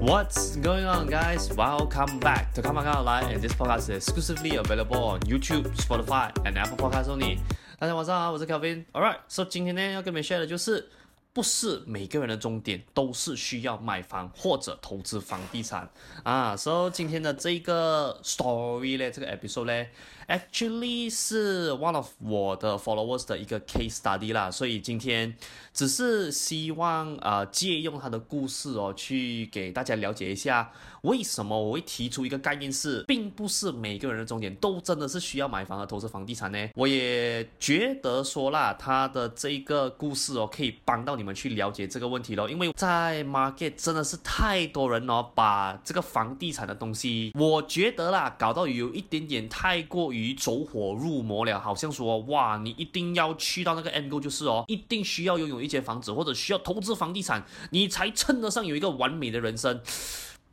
What's going on, guys? Welcome back to Come On Come Online, and this podcast is exclusively available on YouTube, Spotify, and Apple Podcasts only. 大家晚上好，我是 Kelvin。Alright, so 今天呢要跟你们 share 的就是，不是每个人的终点都是需要买房或者投资房地产啊。So 今天的这个 story 呢，这个 episode 呢。Actually 是 one of 我的 followers 的一个 case study 啦，所以今天只是希望呃借用他的故事哦，去给大家了解一下为什么我会提出一个概念是，并不是每个人的终点都真的是需要买房和投资房地产呢。我也觉得说啦，他的这个故事哦，可以帮到你们去了解这个问题咯，因为在 market 真的是太多人哦，把这个房地产的东西，我觉得啦，搞到有一点点太过于。于走火入魔了，好像说哇，你一定要去到那个 end goal，就是哦，一定需要拥有一间房子，或者需要投资房地产，你才称得上有一个完美的人生。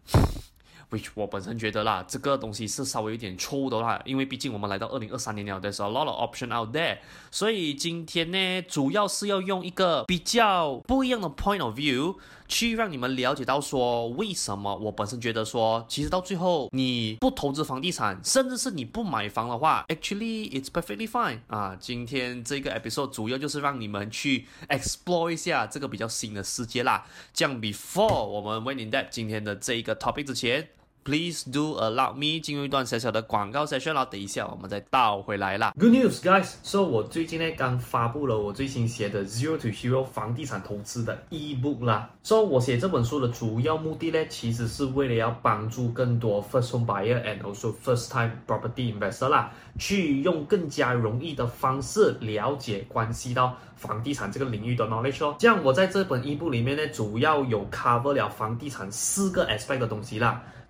which 我本身觉得啦，这个东西是稍微有点错误的啦，因为毕竟我们来到二零二三年了，there's a lot of option out there，所以今天呢，主要是要用一个比较不一样的 point of view，去让你们了解到说，为什么我本身觉得说，其实到最后你不投资房地产，甚至是你不买房的话，actually it's perfectly fine 啊。今天这个 episode 主要就是让你们去 explore 一下这个比较新的世界啦。这样 before 我们 wednin debt 今天的这一个 topic 之前。Please do allow me 进入一段小小的广告 session，啦等一下我们再倒回来啦。Good news, guys! So 我最近呢刚发布了我最新写的 Zero to Hero 房地产投资的 ebook 啦。So 我写这本书的主要目的呢，其实是为了要帮助更多 first home buyer and also first time property investor 啦，去用更加容易的方式了解关系到房地产这个领域的 knowledge 哦。这样我在这本 ebook 里面呢，主要有 cover 了房地产四个 aspect 的东西啦。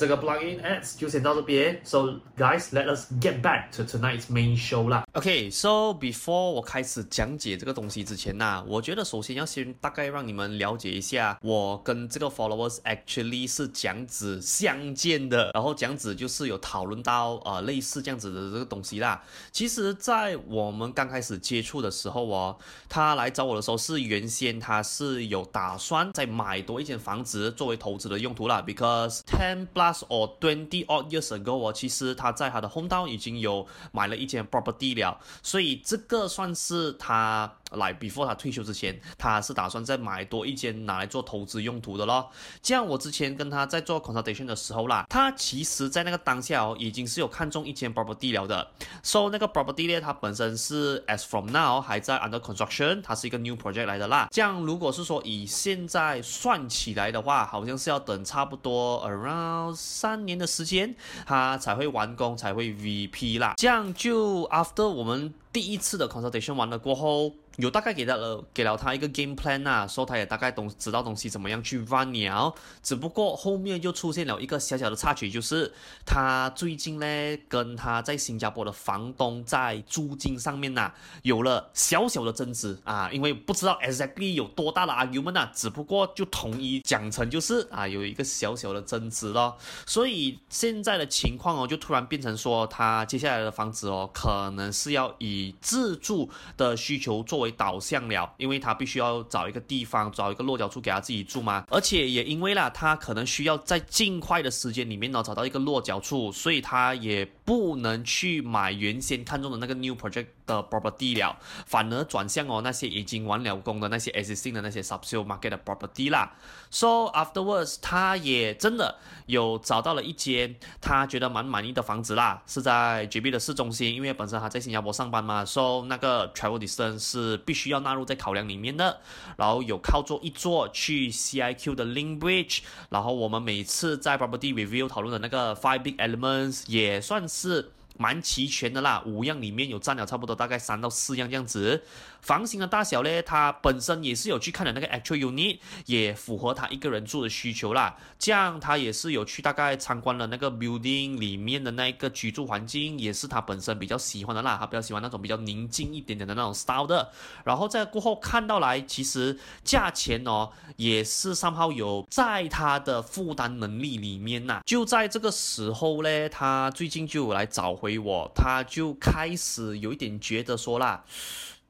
这个 plugin ads 就先到这边，so guys let us get back to tonight's main show 啦。OK，so before 我开始讲解这个东西之前呐，我觉得首先要先大概让你们了解一下，我跟这个 followers actually 是这样子相见的，然后这样子就是有讨论到呃类似这样子的这个东西啦。其实，在我们刚开始接触的时候哦，他来找我的时候是原先他是有打算再买多一间房子作为投资的用途啦，because ten plus。Or twenty odd years ago，哦其实他在他的 hometown 已经有买了一间 property 了，所以这个算是他。来，before 他退休之前，他是打算再买多一间拿来做投资用途的咯。这样我之前跟他在做 consultation 的时候啦，他其实在那个当下哦，已经是有看中一间 property 了的。So 那个 property 呢，它本身是 as from now 还在 under construction，它是一个 new project 来的啦。这样如果是说以现在算起来的话，好像是要等差不多 around 三年的时间，它才会完工，才会 VP 啦。这样就 after 我们第一次的 consultation 完了过后。有大概给到了给了他一个 game plan 啊，说他也大概懂知道东西怎么样去 run 了，只不过后面就出现了一个小小的插曲，就是他最近呢跟他在新加坡的房东在租金上面呐、有了小小的争执啊，因为不知道 exactly 有多大的 argument 啊，只不过就统一讲成就是啊有一个小小的争执咯，所以现在的情况哦就突然变成说他接下来的房子哦可能是要以自住的需求作为导向了，因为他必须要找一个地方，找一个落脚处给他自己住嘛。而且也因为啦，他可能需要在尽快的时间里面呢找到一个落脚处，所以他也不能去买原先看中的那个 new project 的 property 了，反而转向哦那些已经完了工的那些 existing 的那些 subsale market 的 property 啦。So afterwards，他也真的有找到了一间他觉得蛮满意的房子啦，是在 JB 的市中心，因为本身他在新加坡上班嘛，So 那个 travel distance 是必须要纳入在考量里面的。然后有靠坐一坐去 CIQ 的 Link Bridge，然后我们每次在 property review 讨论的那个 five big elements 也算是。是蛮齐全的啦，五样里面有占了差不多大概三到四样这样子。房型的大小呢，它本身也是有去看的那个 actual unit，也符合他一个人住的需求啦。这样他也是有去大概参观了那个 building 里面的那一个居住环境，也是他本身比较喜欢的啦。他比较喜欢那种比较宁静一点点的那种 style 的。然后在过后看到来，其实价钱哦也是刚好有在他的负担能力里面呐。就在这个时候呢，他最近就有来找回我，他就开始有一点觉得说啦。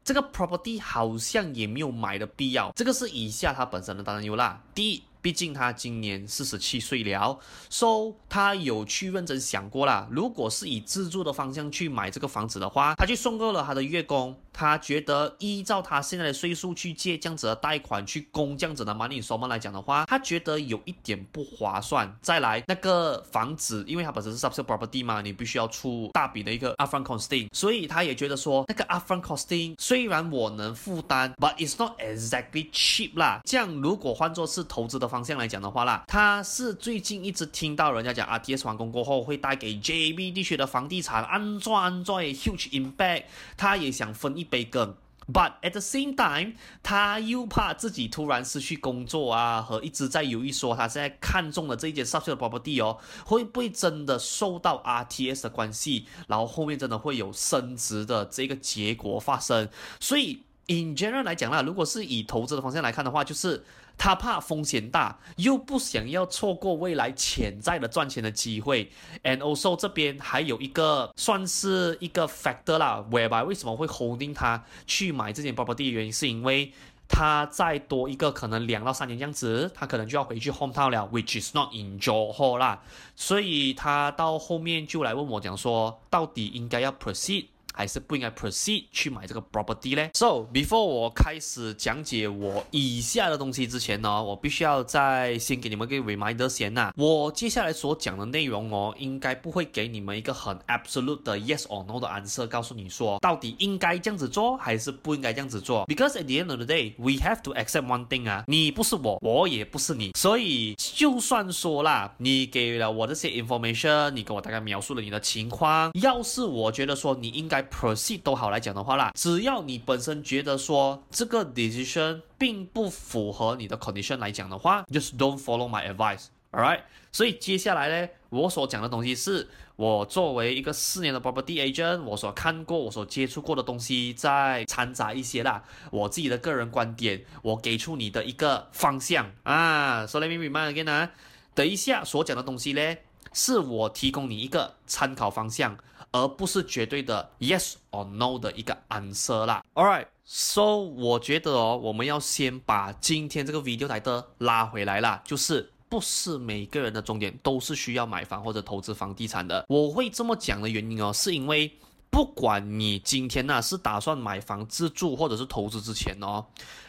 这个 property 好像也没有买的必要，这个是以下他本身的担忧啦。第一。毕竟他今年四十七岁了，so 他有去认真想过啦。如果是以自住的方向去买这个房子的话，他去算过了他的月供，他觉得依照他现在的岁数去借这样子的贷款去供这样子的 money installment 来讲的话，他觉得有一点不划算。再来那个房子，因为他本身是 subsale property 嘛，你必须要出大笔的一个 upfront costing，所以他也觉得说那个 upfront costing 虽然我能负担，but it's not exactly cheap 啦。这样如果换作是投资的。方向来讲的话啦，他是最近一直听到人家讲 RTS 完工过后会带给 JB 地区的房地产安装安装 huge impact，他也想分一杯羹，but at the same time，他又怕自己突然失去工作啊，和一直在犹豫说他现在看中的这一间 subsale property 哦，会不会真的受到 RTS 的关系，然后后面真的会有升值的这个结果发生？所以 in general 来讲啦，如果是以投资的方向来看的话，就是。他怕风险大，又不想要错过未来潜在的赚钱的机会。And also 这边还有一个算是一个 factor 啦，whereby 为什么会 holding 他去买这间 property 的原因，是因为他再多一个可能两到三年这样子，他可能就要回去 hometown 了，which is not in Johor 啦。所以他到后面就来问我讲说，到底应该要 proceed。还是不应该 proceed 去买这个 property 呢？So before 我开始讲解我以下的东西之前呢，我必须要再先给你们一个 reminder 先呐。我接下来所讲的内容哦，应该不会给你们一个很 absolute 的 yes or no 的 answer，告诉你说到底应该这样子做还是不应该这样子做。Because at the end of the day, we have to accept one thing 啊，你不是我，我也不是你，所以就算说啦，你给了我这些 information，你给我大概描述了你的情况，要是我觉得说你应该。Proceed 都好来讲的话啦，只要你本身觉得说这个 decision 并不符合你的 condition 来讲的话，just don't follow my advice，alright？所以接下来呢，我所讲的东西是我作为一个四年的 property agent，我所看过、我所接触过的东西，再掺杂一些啦，我自己的个人观点，我给出你的一个方向啊。So let me remind again 啊，等一下所讲的东西呢，是我提供你一个参考方向。而不是绝对的 yes or no 的一个 answer 啦。Alright，so 我觉得哦，我们要先把今天这个 video 来的拉回来啦，就是不是每个人的终点都是需要买房或者投资房地产的。我会这么讲的原因哦，是因为不管你今天呢是打算买房自住或者是投资之前哦，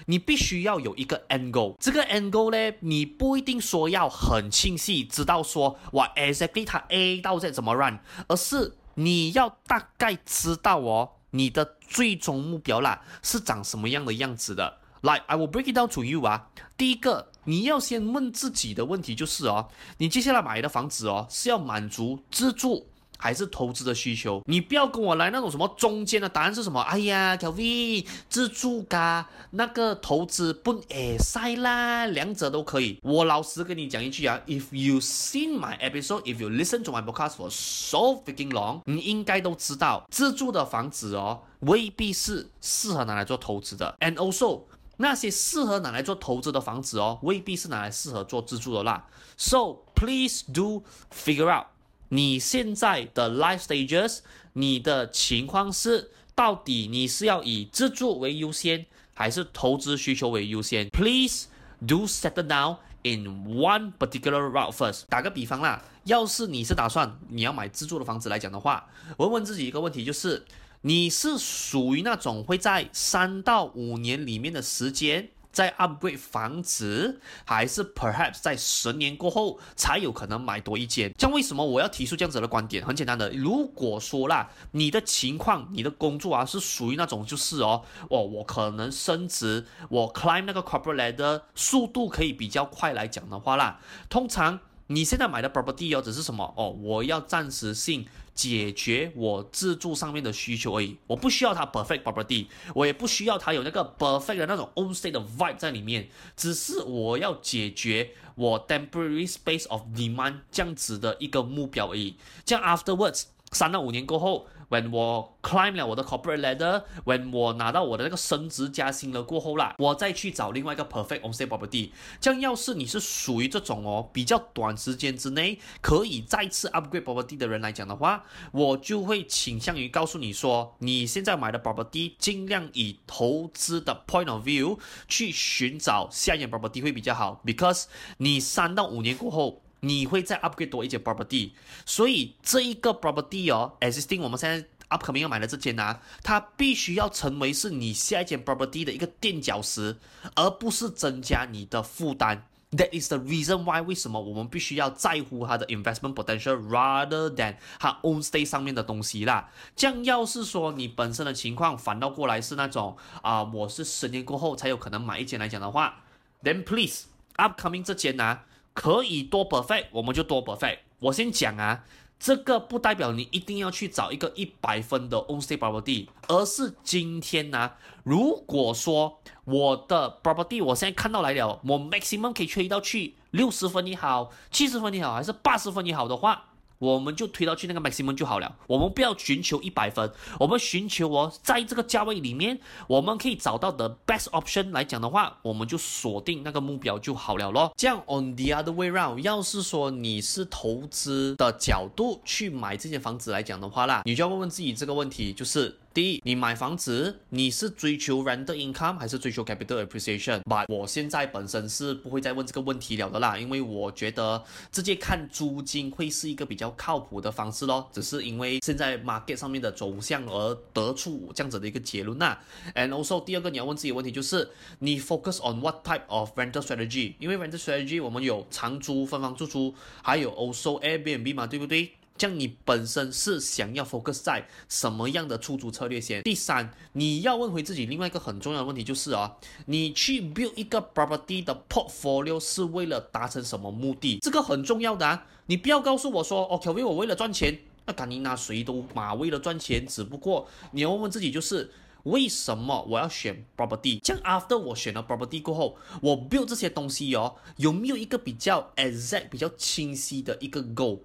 你必须要有一个 end goal。这个 end goal 呢，你不一定说要很清晰，知道说哇 exactly 它 A 到 Z 怎么 run，而是你要大概知道哦，你的最终目标啦是长什么样的样子的。来 I will break it down to you 啊。第一个，你要先问自己的问题就是哦，你接下来买的房子哦是要满足自住，还是投资的需求？你不要跟我来那种什么中间的答案是什么？哎呀，Kevin，自住噶那个投资不诶塞啦，两者都可以。我老实跟你讲一句啊，If you seen my episode，if you listen to my podcast for so freaking long，你应该都知道，自住的房子哦，未必是适合拿来做投资的。And also，那些适合拿来做投资的房子哦，未必是拿来适合做自住的啦。So please do figure out。你现在的 life stages，你的情况是，到底你是要以自住为优先，还是投资需求为优先？Please do settle down in one particular route first。打个比方啦，要是你是打算你要买自住的房子来讲的话，我问自己一个问题，就是你是属于那种会在三到五年里面的时间，在 upgrade 房子，还是 perhaps 在十年过后才有可能买多一间？像为什么我要提出这样子的观点？很简单的，如果说啦，你的情况、你的工作啊，是属于那种就是哦，哦，我可能升职，我 climb 那个 corporate ladder 速度可以比较快来讲的话啦，通常你现在买的 property 哦，只是什么哦，我要暂时性。解决我自住上面的需求而已，我不需要它 perfect property，我也不需要它有那个 perfect 的那种 own state 的 vibe 在里面，只是我要解决我 temporary space of demand 这样子的一个目标而已。这样 afterwards 三到五年过后。When 我 climb 了我的 corporate ladder，when 我拿到我的那个升职加薪了过后啦，我再去找另外一个 perfect on sale property。这样要是你是属于这种哦比较短时间之内可以再次 upgrade property 的人来讲的话，我就会倾向于告诉你说，你现在买的 property 尽量以投资的 point of view 去寻找下一间 property 会比较好，because 你三到五年过后。你会再 upgrade 多一间 property，所以这一个 property 哦，existing 我们现在 upcoming 要买的这间啊，它必须要成为是你下一间 property 的一个垫脚石，而不是增加你的负担。That is the reason why 为什么我们必须要在乎它的 investment potential rather than 它 own stay 上面的东西啦。这样要是说你本身的情况反倒过来是那种啊、我是十年过后才有可能买一间来讲的话，then please upcoming 这间啊。可以多 perfect，我们就多 perfect。我先讲啊，这个不代表你一定要去找一个一百分的 own state property，而是今天呢、啊，如果说我的 property 我现在看到来了，我 maximum 可以吹到去六十分也好，七十分也好，还是八十分也好的话。我们就推到去那个 maximum 就好了，我们不要寻求一百分，我们寻求哦，在这个价位里面，我们可以找到的 best option 来讲的话，我们就锁定那个目标就好了咯。这样 on the other way round，要是说你是投资的角度去买这间房子来讲的话啦，你就要问问自己这个问题，就是。第一，你买房子，你是追求 rental income 还是追求 capital appreciation？But 我现在本身是不会再问这个问题了的啦，因为我觉得直接看租金会是一个比较靠谱的方式咯。只是因为现在 market 上面的走向而得出这样子的一个结论呐。And also 第二个你要问自己的问题就是，你 focus on what type of rental strategy？因为 rental strategy 我们有长租、分房出租，还有 also Airbnb 嘛，对不对？像你本身是想要 focus 在什么样的出租策略先？第三，你要问回自己另外一个很重要的问题就是啊，你去 build 一个 property 的 portfolio 是为了达成什么目的？这个很重要的啊，你不要告诉我说，OK，因为我为了赚钱，那肯定拿谁都嘛为了赚钱，只不过你要问问自己就是为什么我要选 property？这样 after 我选了 property 过后，我 build 这些东西哦，有没有一个比较 exact、比较清晰的一个 goal？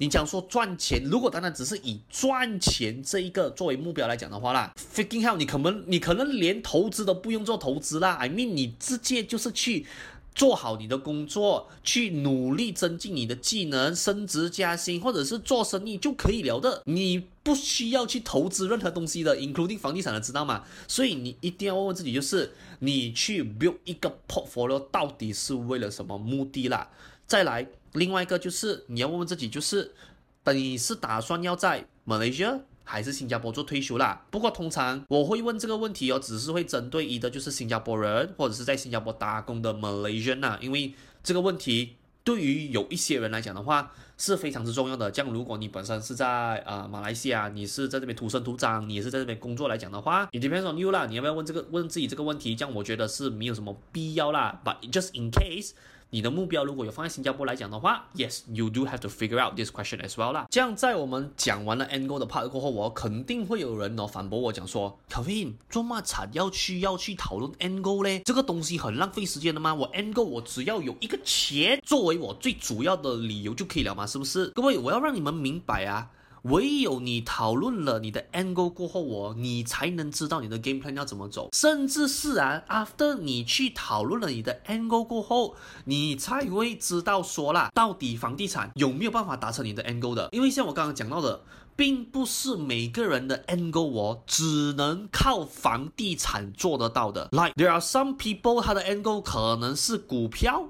你讲说赚钱，如果单单只是以赚钱这一个作为目标来讲的话啦，freaking hell，你可能你可能连投资都不用做投资啦，I mean 你直接就是去做好你的工作，去努力增进你的技能，升职加薪，或者是做生意就可以了的，你不需要去投资任何东西的，including 房地产的，知道吗？所以你一定要问问自己，就是你去 build 一个 portfolio 到底是为了什么目的啦？再来。另外一个就是你要问问自己，就是等你是打算要在 Malaysia 还是新加坡做退休啦？不过通常我会问这个问题哦，只是会针对一的就是新加坡人或者是在新加坡打工的 Malaysian 呐，因为这个问题对于有一些人来讲的话是非常之重要的。这样如果你本身是在呃马来西亚，你是在这边土生土长，你也是在这边工作来讲的话，你 depends on you 啦，你要不要问这个问自己这个问题？这样我觉得是没有什么必要啦，but just in case。你的目标如果有放在新加坡来讲的话，Yes，you do have to figure out this question as well 啦。这样在我们讲完了 end goal 的 part 过后，我肯定会有人哦反驳我讲说，Kevin，做乜惨要去要去讨论 end goal 嘞？这个东西很浪费时间的吗？我 end goal 我只要有一个钱作为我最主要的理由就可以了吗？是不是？各位，我要让你们明白啊。唯有你讨论了你的 angle 过后，哦，你才能知道你的 game plan 要怎么走。甚至是啊，after 你去讨论了你的 angle 过后，你才会知道说啦，到底房地产有没有办法达成你的 angle 的。因为像我刚刚讲到的，并不是每个人的 angle 哦，只能靠房地产做得到的。Like there are some people，他的 angle 可能是股票。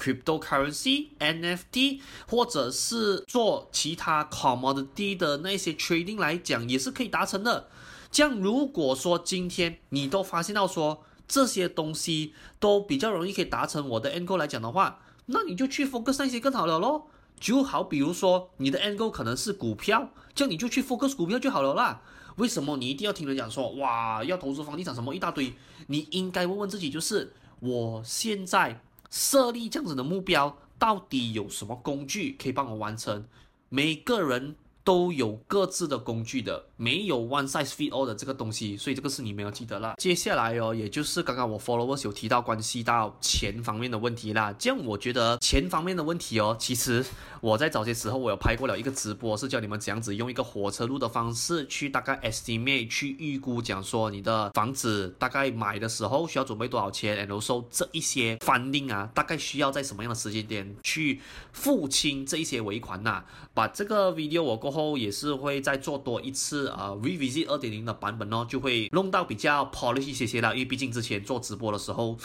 Cryptocurrency、NFT，或者是做其他 commodity 的那些 trading 来讲，也是可以达成的。这样，如果说今天你都发现到说这些东西都比较容易可以达成我的 angle 来讲的话，那你就去 focus 那些更好了咯。就好比如说你的 angle 可能是股票，这样你就去 focus 股票就好了啦。为什么你一定要听人讲说哇要投资房地产什么一大堆？你应该问问自己，就是我现在。设立这样子的目标，到底有什么工具可以帮我完成？每个人都有各自的工具的，没有 one size fit all 的这个东西，所以这个是你没有记得了。接下来哦，也就是刚刚我 followers 有提到关系到钱方面的问题啦。这样我觉得钱方面的问题哦，其实我在早些时候我有拍过了一个直播，是教你们怎样子用一个火车路的方式去大概 estimate 去预估，讲说你的房子大概买的时候需要准备多少钱，and also 这一些 funding 啊，大概需要在什么样的时间点去付清这一些尾款呐、把这个 video 我过后。后也是会再做多一次啊 revisit 二点零的版本哦，就会弄到比较 polish 一些些了，因为毕竟之前做直播的时候。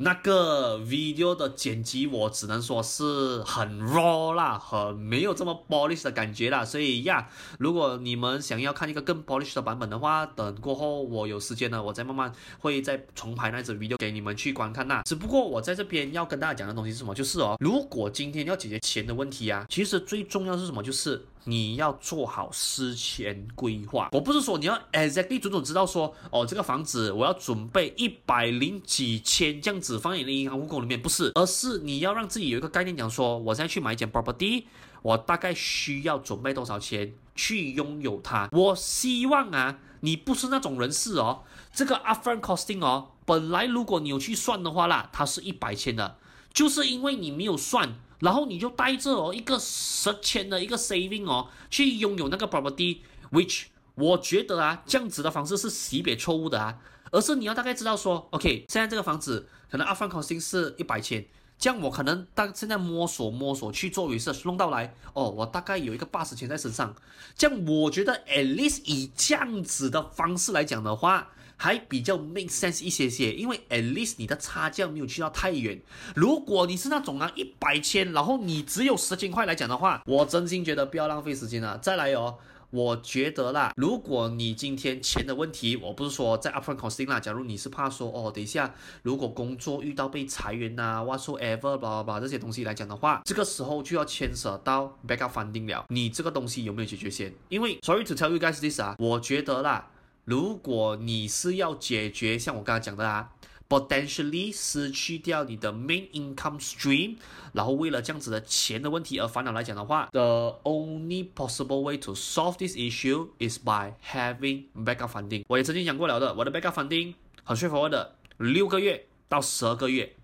那个 video 的剪辑，我只能说是很 raw 啦，很没有这么 polish 的感觉啦。所以呀，如果你们想要看一个更 polish 的版本的话，等过后我有时间呢，我再慢慢会再重拍那支 video 给你们去观看呐。只不过我在这边要跟大家讲的东西是什么？就是哦，如果今天要解决钱的问题啊，其实最重要是什么？就是。你要做好事前规划。我不是说你要 exactly 准准知道说，哦，这个房子我要准备一百零几千这样子放在你的银行户口里面，不是，而是你要让自己有一个概念，讲说，我现在去买一间 property，我大概需要准备多少钱去拥有它。我希望啊，你不是那种人士哦，这个 upfront costing 哦，本来如果你有去算的话啦，它是一百千的，就是因为你没有算。然后你就带着哦一个十千的一个 saving 哦，去拥有那个 property，which 我觉得啊，这样子的方式是识别错误的啊，而是你要大概知道说，OK，现在这个房子可能 upfront costing 是一百千，这样我可能当现在摸索摸索去做 research，弄到来哦，我大概有一个八十千在身上，这样我觉得 at least 以这样子的方式来讲的话。还比较 make sense 一些些，因为 at least 你的差价没有去到太远。如果你是那种啊一百千，然后你只有十千块来讲的话，我真心觉得不要浪费时间了。再来哦，我觉得啦，如果你今天钱的问题，我不是说在 upfront costing 啦，假如你是怕说哦，等一下如果工作遇到被裁员呐、啊、whatsoever 吧吧这些东西来讲的话，这个时候就要牵扯到 backup funding 了。你这个东西有没有解决先？因为 sorry to tell you guys this 啊，我觉得啦。如果你是要解决像我刚才讲的啊，potentially 失去掉你的 main income stream，然后为了这样子的钱的问题而烦恼来讲的话，the only possible way to solve this issue is by having backup funding。我也曾经讲过了的，我的 backup funding 很适合的，六个月到十二个月。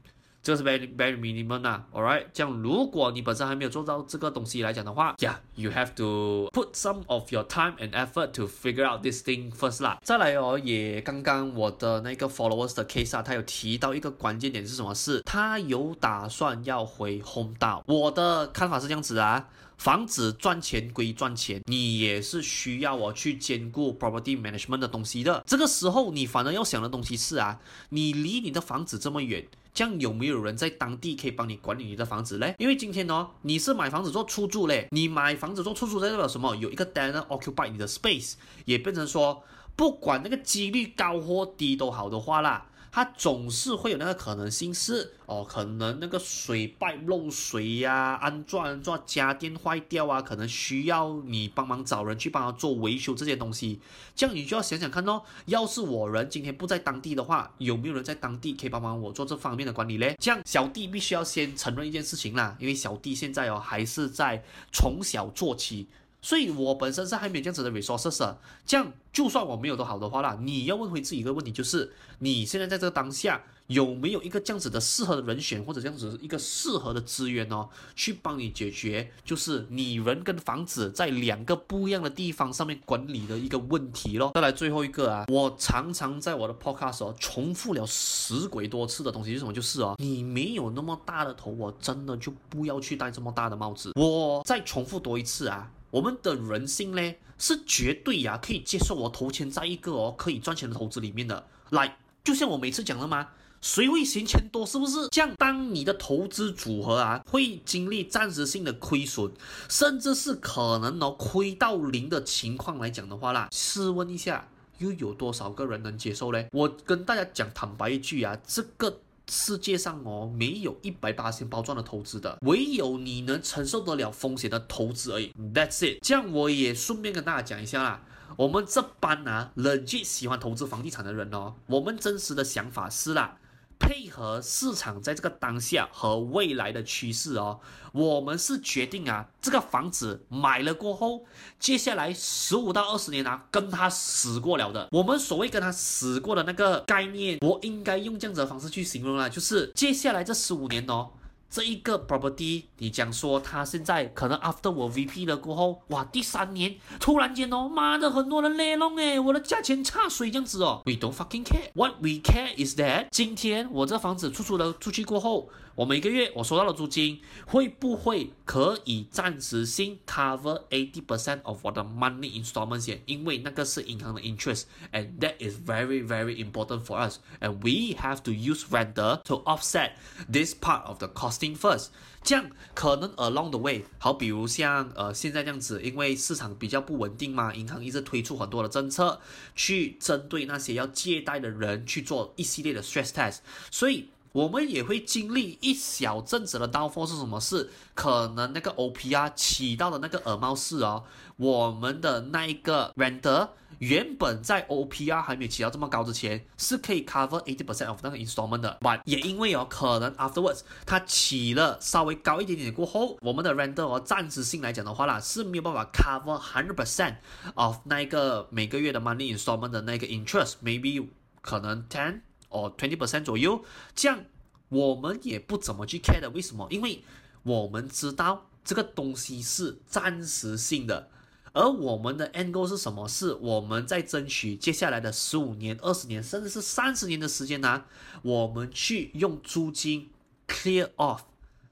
这个是 very very minimum 呐，alright，这样如果你本身还没有做到这个东西来讲的话，yeah，you have to put some of your time and effort to figure out this thing first 啦。再来哦，也刚刚我的那个 followers 的 case 啊，他有提到一个关键点是什么事？他有打算要回 home 岛。我的看法是这样子啊，房子赚钱归赚钱，你也是需要我去兼顾 property management 的东西的。这个时候你反而要想的东西是啊，你离你的房子这么远。这样有没有人在当地可以帮你管理你的房子嘞？因为今天哦，你是买房子做出租嘞，你买房子做出租代表什么？有一个 tenant occupy 你的 space，也变成说，不管那个几率高或低都好的话啦。它总是会有那个可能性是哦，可能那个水败漏水呀、安装安装家电坏掉啊，可能需要你帮忙找人去帮他做维修这些东西。这样你就要想想看哦，要是我人今天不在当地的话，有没有人在当地可以帮忙我做这方面的管理嘞？这样小弟必须要先承认一件事情啦，因为小弟现在哦还是在从小做起。所以我本身是还没有这样子的 resources，这样就算我没有都好的话啦，你要问回自己一个问题，就是你现在在这个当下有没有一个这样子的适合的人选，或者这样子一个适合的资源哦，去帮你解决，就是你人跟房子在两个不一样的地方上面管理的一个问题咯。再来最后一个啊，我常常在我的 podcast 哦重复了十鬼多次的东西是什么？就是哦，你没有那么大的头，我真的就不要去戴这么大的帽子。我再重复多一次啊。我们的人性呢，是绝对呀、啊，可以接受我投钱在一个哦可以赚钱的投资里面的。来，就像我每次讲的嘛，谁会嫌钱多？是不是？这样，当你的投资组合啊，会经历暂时性的亏损，甚至是可能哦亏到零的情况来讲的话啦，试问一下，又有多少个人能接受呢？我跟大家讲坦白一句啊，这个。世界上哦，没有一百八千包赚的投资的，唯有你能承受得了风险的投资而已。That's it。这样我也顺便跟大家讲一下啦，我们这班啊冷静喜欢投资房地产的人哦，我们真实的想法是啦。配合市场在这个当下和未来的趋势哦，我们是决定啊，这个房子买了过后，接下来十五到二十年啊，跟他死过了的。我们所谓跟他死过的那个概念，我应该用这样子的方式去形容啊，就是接下来这十五年哦。这一个 property，你讲说他现在可能 after 我 VP 了过后，哇，第三年突然间哦，妈的，很多人勒弄哎，我的价钱差水这样子哦。We don't fucking care. What we care is that 今天我这房子出租了出去过后。我每个月我收到的租金会不会可以暂时性 cover eighty percent of 我的 monthly installments？因为那个是银行的 interest，and that is very very important for us，and we have to use renter to offset this part of the costing first。这样可能 along the way，好，比如像呃现在这样子，因为市场比较不稳定嘛，银行一直推出很多的政策去针对那些要借贷的人去做一系列的 stress test，所以。我们也会经历一小阵子的 downfall 是什么事？可能那个 OPR 起到的那个耳帽式哦，我们的那一个 Render 原本在 OPR 还没有起到这么高之前，是可以 cover eighty percent of 那个 installment 的。But 也因为哦，可能 afterwards 它起了稍微高一点点过后，我们的 Render 哦，暂时性来讲的话啦，是没有办法 cover hundred percent of 那一个每个月的 money installment 的那个 interest，maybe 可能 ten。哦，twenty percent 左右，这样我们也不怎么去 care 的。为什么？因为我们知道这个东西是暂时性的，而我们的 end goal 是什么？是我们在争取接下来的十五年、二十年，甚至是三十年的时间呢、我们去用租金 clear off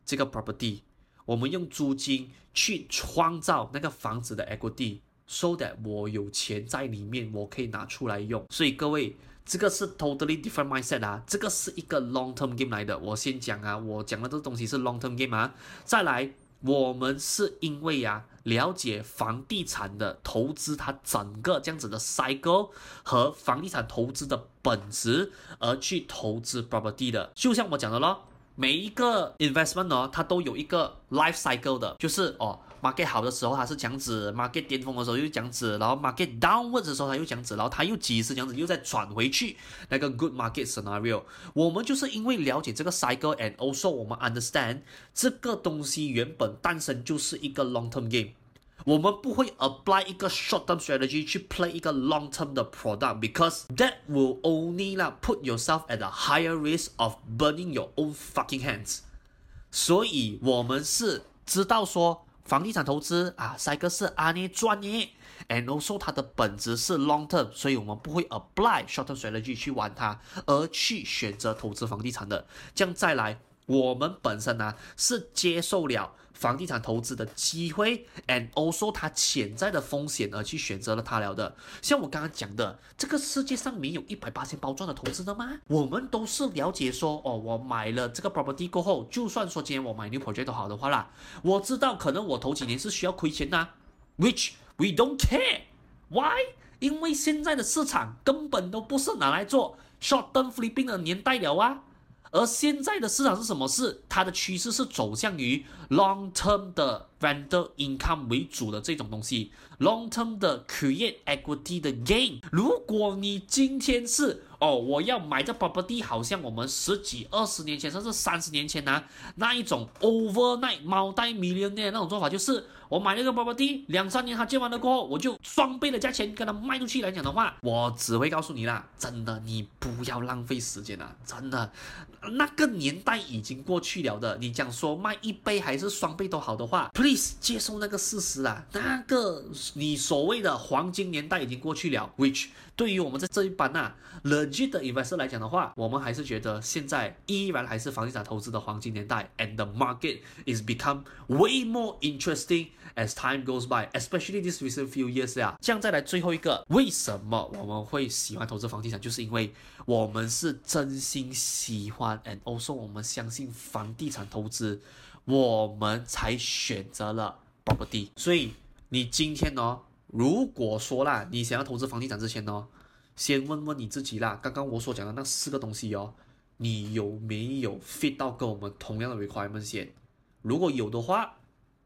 这个 property，我们用租金去创造那个房子的 equity，so that 我有钱在里面，我可以拿出来用。所以各位。这个是 totally different mindset 啊，这个是一个 long term game 来的。我先讲啊，我讲的这个东西是 long term game 啊。再来，我们是因为啊，了解房地产的投资，它整个这样子的 cycle 和房地产投资的本质而去投资 property 的。就像我讲的咯，每一个 investment 呢，它都有一个 life cycle 的，就是哦。Market 好的时候它是这样子，market 巅峰的时候又这样子，然后 market downwards 的时候它又这样子，然后它又几时这样子又再转回去那个 good market scenario。我们就是因为了解这个 cycle and also 我们 understand 这个东西原本诞生就是一个 long term game，我们不会 apply 一个 short term strategy 去 play 一个 long term 的 product because that will only 啦 put yourself at a higher risk of burning your own fucking hands。所以我们是知道说。房地产投资啊，赛格是阿尼专业，and also 它的本质是 long term，所以我们不会 apply short term strategy 去玩它，而去选择投资房地产的。这样再来，我们本身呢、是接受了房地产投资的机会，and also 它潜在的风险而去选择了它了的。像我刚刚讲的，这个世界上没有一百八千包赚的投资的吗？我们都是了解说，哦，我买了这个 property 过后，就算说今天我买 new project 都好的话啦，我知道可能我头几年是需要亏钱呐，which we don't care。Why？因为现在的市场根本都不是拿来做 short term flipping 的年代了啊。而现在的市场是什么？是它的趋势是走向于 long term 的 rental income 为主的这种东西，long term 的 create equity 的 gain。如果你今天是哦，我要买这 property，好像我们十几、二十年前，甚至三十年前啊，那一种 overnight multi-millionaire 那种做法，就是。我买了个 property，两三年他建完了过后，我就双倍的价钱跟他卖出去来讲的话，我只会告诉你啦，真的，你不要浪费时间了，真的，那个年代已经过去了的。你讲说卖一倍还是双倍都好的话，please 接受那个事实啦，那个你所谓的黄金年代已经过去了，which 对于我们在这一班啊 legit 的 investor 来讲的话，我们还是觉得现在依然还是房地产投资的黄金年代，and the market is become way more interesting。As time goes by, especially this recent few years 啊，这样再来最后一个，为什么我们会喜欢投资房地产？就是因为我们是真心喜欢，and also 我们相信房地产投资，我们才选择了保不地。所以你今天呢，如果说啦，你想要投资房地产之前呢，先问问你自己啦，刚刚我所讲的那四个东西哦，你有没有 fit 到跟我们同样的 requirement 先？如果有的话。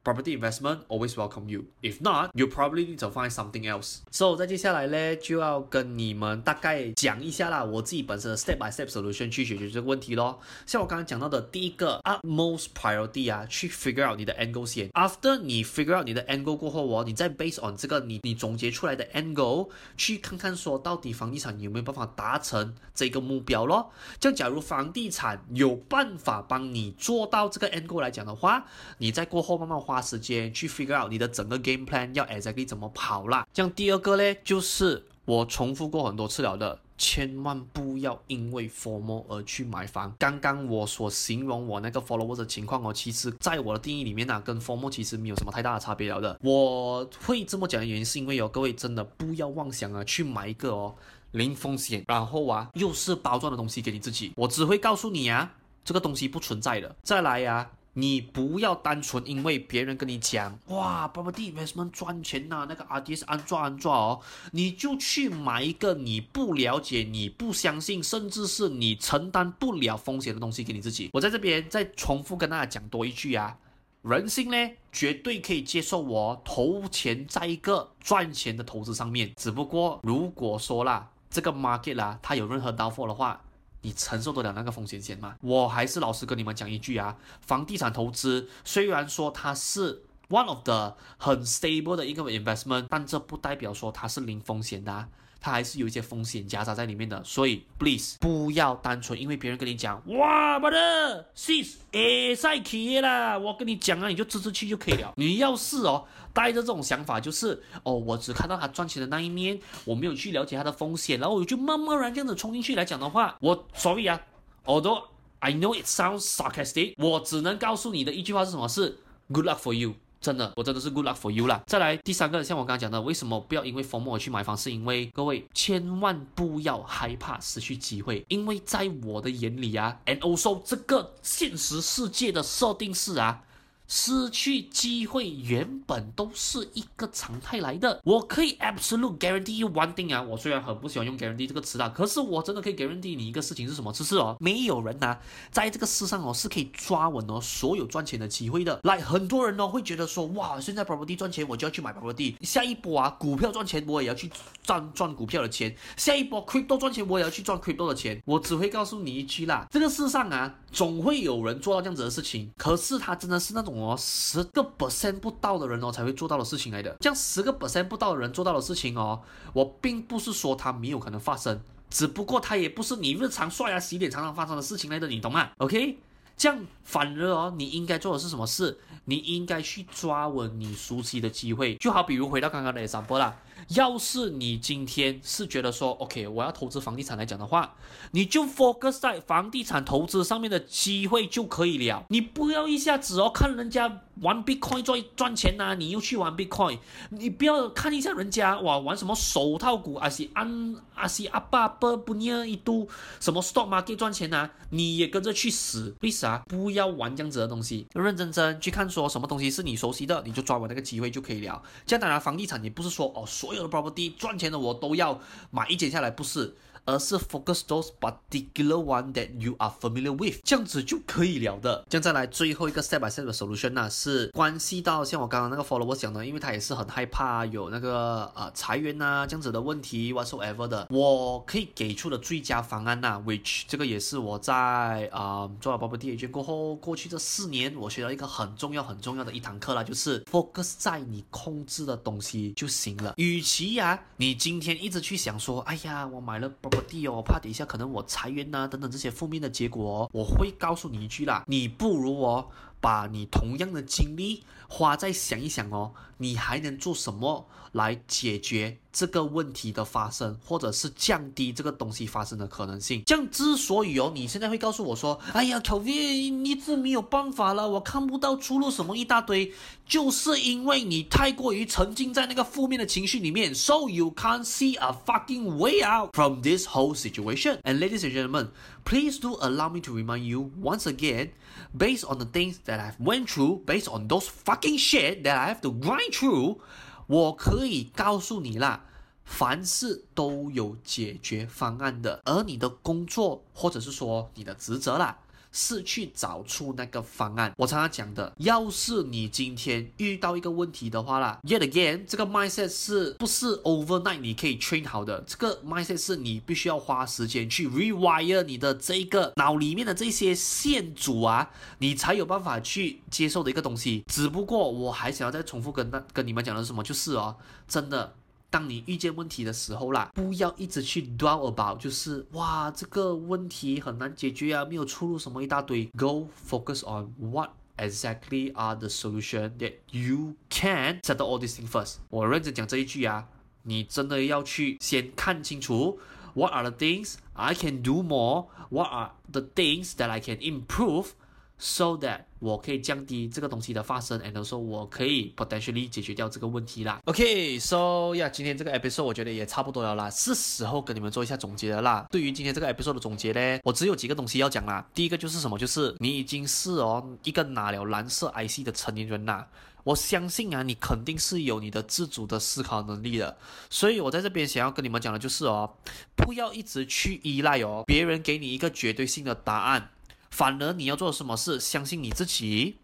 Property investment always welcome you. If not, you probably need to find something else. So，在接下来呢，就要跟你们大概讲一下啦，我自己本身的 step by step solution 去解决这个问题咯。像我刚刚讲到的第一个 utmost priority 啊，去 figure out 你的 angle 先。After 你 figure out 你的 angle 过后哦，你再 based on 这个你你总结出来的 angle 去看看说到底房地产有没有办法达成这个目标咯。就假如房地产有办法帮你做到这个 angle 来讲的话，你再过后慢慢花。花时间去 figure out 你的整个 game plan 要 exactly 怎么跑啦。这样第二个呢，就是我重复过很多次了的，千万不要因为 FOMO 而去买房。刚刚我所形容我那个 follower 的情况哦，其实在我的定义里面呢、啊，跟 FOMO 其实没有什么太大的差别了的。我会这么讲的原因是因为有各位真的不要妄想啊，去买一个哦零风险，然后啊又是包装的东西给你自己。我只会告诉你啊，这个东西不存在的。再来呀、啊。你不要单纯因为别人跟你讲，哇，property investment 赚钱呐、那个 RDS 安赚安赚哦，你就去买一个你不了解、你不相信，甚至是你承担不了风险的东西给你自己。我在这边再重复跟大家讲多一句啊，人性呢绝对可以接受我投钱在一个赚钱的投资上面，只不过如果说啦，这个 market 啦，它有任何 downfall 的话。你承受得了那个风险险吗？我还是老实跟你们讲一句啊，房地产投资虽然说它是 one of the 很 stable 的一个 investment，但这不代表说它是零风险的啊。它还是有一些风险夹杂在里面的，所以 please 不要单纯因为别人跟你讲，哇，brother sis 哎，赛企业啦，我跟你讲啊，你就支持去就可以了。你要是哦带着这种想法，就是哦，我只看到他赚钱的那一面，我没有去了解他的风险，然后我就慢慢然这样子冲进去来讲的话，我 sorry 啊，although I know it sounds sarcastic，我只能告诉你的一句话是什么？是 good luck for you。真的，我真的是 good luck for you 啦。再来第三个，像我刚刚讲的，为什么不要因为 FOMO 而去买房？是因为各位千万不要害怕失去机会，因为在我的眼里啊，and also 这个现实世界的设定是啊。失去机会原本都是一个常态来的。我可以 absolute guarantee you one thing 啊，我虽然很不喜欢用 guarantee 这个词啊，可是我真的可以 guarantee 你一个事情是什么？就是哦，没有人呐、啊，在这个世上哦是可以抓稳哦所有赚钱的机会的。来，很多人呢会觉得说，哇，现在 property 赚钱，我就要去买 property。下一波啊，股票赚钱，我也要去赚赚股票的钱。下一波 crypto 赚钱，我也要去赚 crypto 的钱。我只会告诉你一句啦，这个世上啊，总会有人做到这样子的事情。可是他真的是那种。哦，十个 percent 不到的人哦才会做到的事情来的，这样十个 percent 不到的人做到的事情哦，我并不是说它没有可能发生，只不过它也不是你日常刷牙洗脸常常发生的事情来的，你懂吗？OK，这样反而哦，你应该做的是什么事？你应该去抓稳你熟悉的机会，就好比如回到刚刚的 example 啦。要是你今天是觉得说，OK，我要投资房地产来讲的话，你就 focus 在房地产投资上面的机会就可以了。你不要一下子哦看人家玩 Bitcoin 赚赚钱呐、你又去玩 Bitcoin。你不要看一下人家哇玩什么手套股，阿西安阿西阿巴波不尼一度什么 stock market 赚钱呐、你也跟着去死，为啥？不要玩这样子的东西，认认真真去看说什么东西是你熟悉的，你就抓稳那个机会就可以了。这样当然房地产也不是说哦所有的 property 赚钱的我都要买一间下来，不是。而是 focus those particular one that you are familiar with，这样子就可以了的。这样再来最后一个 step by step 的 solution 呢，是关系到像我刚刚那个 follower 讲的，因为他也是很害怕有那个呃裁员啊这样子的问题 whatsoever 的，我可以给出的最佳方案呐，which 这个也是我在啊、做了 Bobbity 过后，过去这四年我学到一个很重要很重要的一堂课啦，就是 focus 在你控制的东西就行了。与其呀、你今天一直去想说，哎呀，我买了我弟哦，我，怕等一下可能我裁员呐、啊、等等这些负面的结果哦，我会告诉你一句啦，你不如我，把你同样的精力花在想一想哦，你还能做什么来解决这个问题的发生，或者是降低这个东西发生的可能性。这样之所以哦，你现在会告诉我说，哎呀，Kelvin，你这没有办法了，我看不到出路，什么一大堆，就是因为你太过于沉浸在那个负面的情绪里面，so you can't see a fucking way out from this whole situation. And ladies and gentlemen, please do allow me to remind you once again, based on the things that I've went through, based on those fucking shit that I have to grind through. 我可以告诉你啦，凡事都有解决方案的，而你的工作或者是说你的职责啦，是去找出那个方案。我常常讲的，要是你今天遇到一个问题的话啦，yet again，这个 mindset 是不是 overnight 你可以 train 好的？这个 mindset 是你必须要花时间去 rewire 你的这个脑里面的这些线组啊，你才有办法去接受的一个东西。只不过我还想要再重复跟那跟你们讲的是什么，就是哦，真的。当你遇见问题的时候啦，不要一直去 dwell about，就是哇，这个问题很难解决啊，没有出路什么一大堆。Go focus on what exactly are the solution that you can settle all these things first。我认真讲这一句啊，你真的要去先看清楚，what are the things I can do more，what are the things that I can improve。 So that 我可以降低这个东西的发生，and also 我可以 potentially 解决掉这个问题啦。OK，so yeah，今天这个 episode 我觉得也差不多了啦，是时候跟你们做一下总结了啦。对于今天这个 episode 的总结呢，我只有几个东西要讲啦。第一个就是什么？就是你已经是哦一个拿了蓝色 IC 的成年人啦。我相信啊，你肯定是有你的自主的思考能力的。所以我在这边想要跟你们讲的就是哦，不要一直去依赖哦别人给你一个绝对性的答案。反而你要做什么事，相信你自己，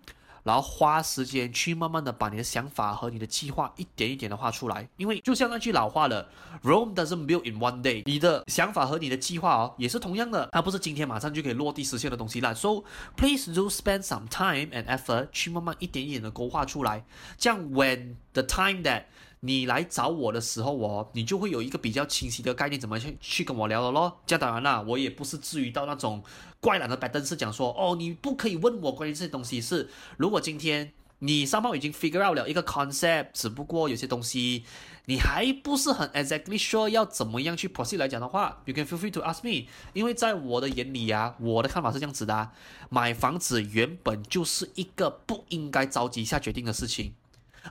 然后花时间去慢慢的把你的想法和你的计划一点一点的画出来。因为就像那句老话了，Rome doesn't build in one day。你的想法和你的计划哦，也是同样的，它不是今天马上就可以落地实现的东西啦。So please do spend some time and effort 去慢慢一点一点的勾画出来。这样 when the time that 你来找我的时候哦，你就会有一个比较清晰的概念，怎么去去跟我聊了咯。这当然啦，我也不是至于到那种怪懒的白灯，是讲说哦，你不可以问我关于这些东西。是如果今天你 somehow 已经 figure out 了一个 concept，只不过有些东西你还不是很 exactly sure 要怎么样去 proceed 来讲的话，you can feel free to ask me。因为在我的眼里啊，我的看法是这样子的，买房子原本就是一个不应该着急下决定的事情。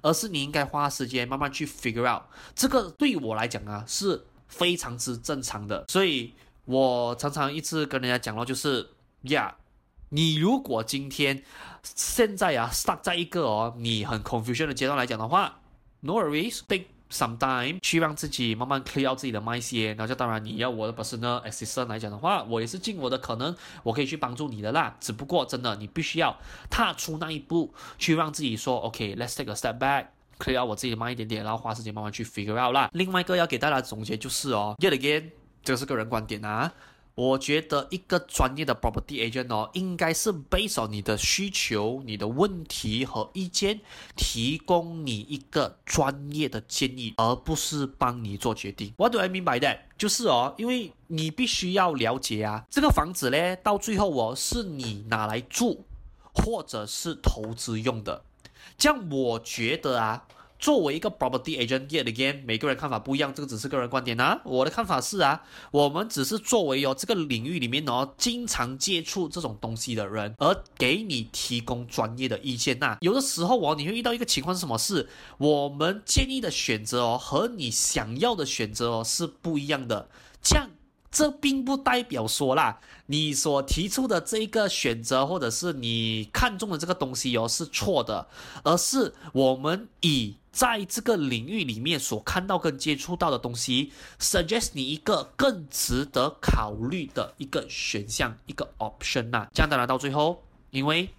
而是你应该花时间慢慢去 figure out，这个对我来讲啊是非常之正常的，所以我常常一直跟人家讲咯，就是呀，你如果今天现在啊 stuck 在一个哦你很 confusion 的阶段来讲的话，no worries，take some time 去让自己慢慢 clear out 自己的 mind 先，然后就当然你要我的 personal assistant 来讲的话，我也是尽我的可能，我可以去帮助你的啦。只不过真的你必须要踏出那一步，去让自己说 OK，let's take a step back，clear out 我自己的 mind 一点点，然后花时间慢慢去 figure out 啦。另外一个要给大家总结就是哦，yet again，这个是个人观点啊。我觉得一个专业的 property agent 哦，应该是 based on 你的需求、你的问题和意见，提供你一个专业的建议，而不是帮你做决定。What do I mean by that？就是哦，因为你必须要了解啊，这个房子呢，到最后哦，是你拿来住，或者是投资用的。这样我觉得啊。作为一个 property agent yet again，每个人看法不一样，这个只是个人观点啊。我的看法是啊，我们只是作为哦这个领域里面哦经常接触这种东西的人，而给你提供专业的意见呐。有的时候哦，你会遇到一个情况是什么？是我们建议的选择哦和你想要的选择哦是不一样的。这样，这并不代表说啦，你所提出的这一个选择或者是你看中的这个东西哦是错的，而是我们以在这个领域里面所看到跟接触到的东西，suggest 你一个更值得考虑的一个选项，一个 option 呐。这样当然到最后，因为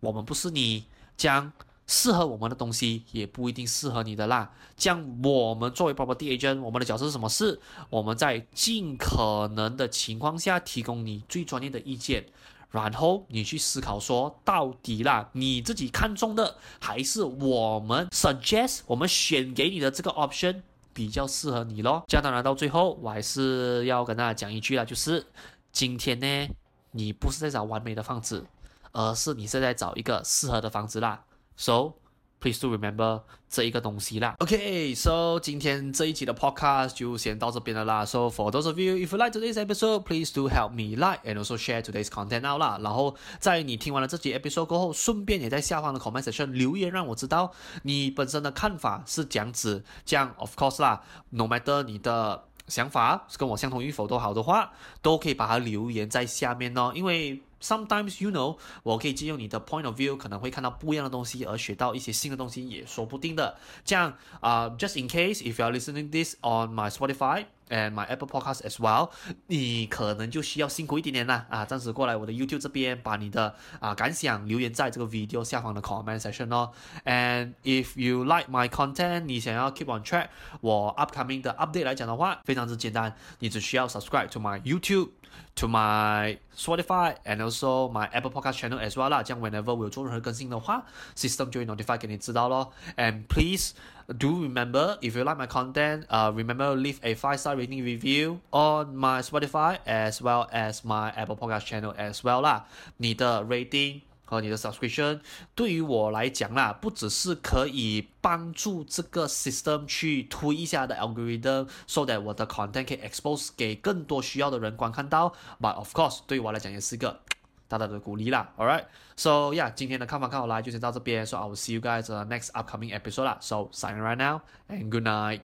我们不是你，将适合我们的东西也不一定适合你的啦。这样我们作为 property agent，我们的角色是什么？是我们在尽可能的情况下提供你最专业的意见。然后你去思考说，到底啦，你自己看中的还是我们 suggest 我们选给你的这个 option 比较适合你咯。这样当然到最后，我还是要跟大家讲一句啦，就是今天呢，你不是在找完美的房子，而是你是在找一个适合的房子啦。So Please do remember 这一个东西啦。OK，so 今天这一集的 podcast 就先到这边了啦。So for those of you if you like today's episode, please do help me like and also share today's content now 啦。然后在你听完了这集 episode 过后，顺便也在下方的 comment section 留言，让我知道你本身的看法是这样子。这样 of course 啦，no matter 你的想法是跟我相同与否都好的话，都可以把它留言在下面哦，因为。Sometimes you know，我可以借用你的 point of view，可能会看到不一样的东西，而学到一些新的东西，也说不定的。这样啊、uh,，just in case if you are listening this on my Spotify and my Apple Podcast as well，你可能就需要辛苦一点点啦啊，暂时过来我的 YouTube 这边，把你的啊感想留言在这个 video 下方的 comment section 哦。And if you like my content，你想要 keep on track 我 upcoming 的 update 来讲的话，非常之简单，你只需要 subscribe to my YouTube。 To my Spotify and also my Apple Podcast channel as well 啦，这样 whenever 我有做任何更新的话，system 就会 notify 给你知道咯。And please do remember if you like my content, uh remember leave a five star rating review on my Spotify as well as my Apple Podcast channel as well 啦。你的 rating 你的 subscription 对于我来讲啦，不只是可以帮助这个 system 去推一下的 algorithm，so that 我的 content 可以 expose 给更多需要的人观看到。But of course，对于我来讲也是一个大大的鼓励啦。All right，so yeah，今天的看法看好来就先到这边，so I will see you guys next upcoming episode 啦。So sign right now and good night。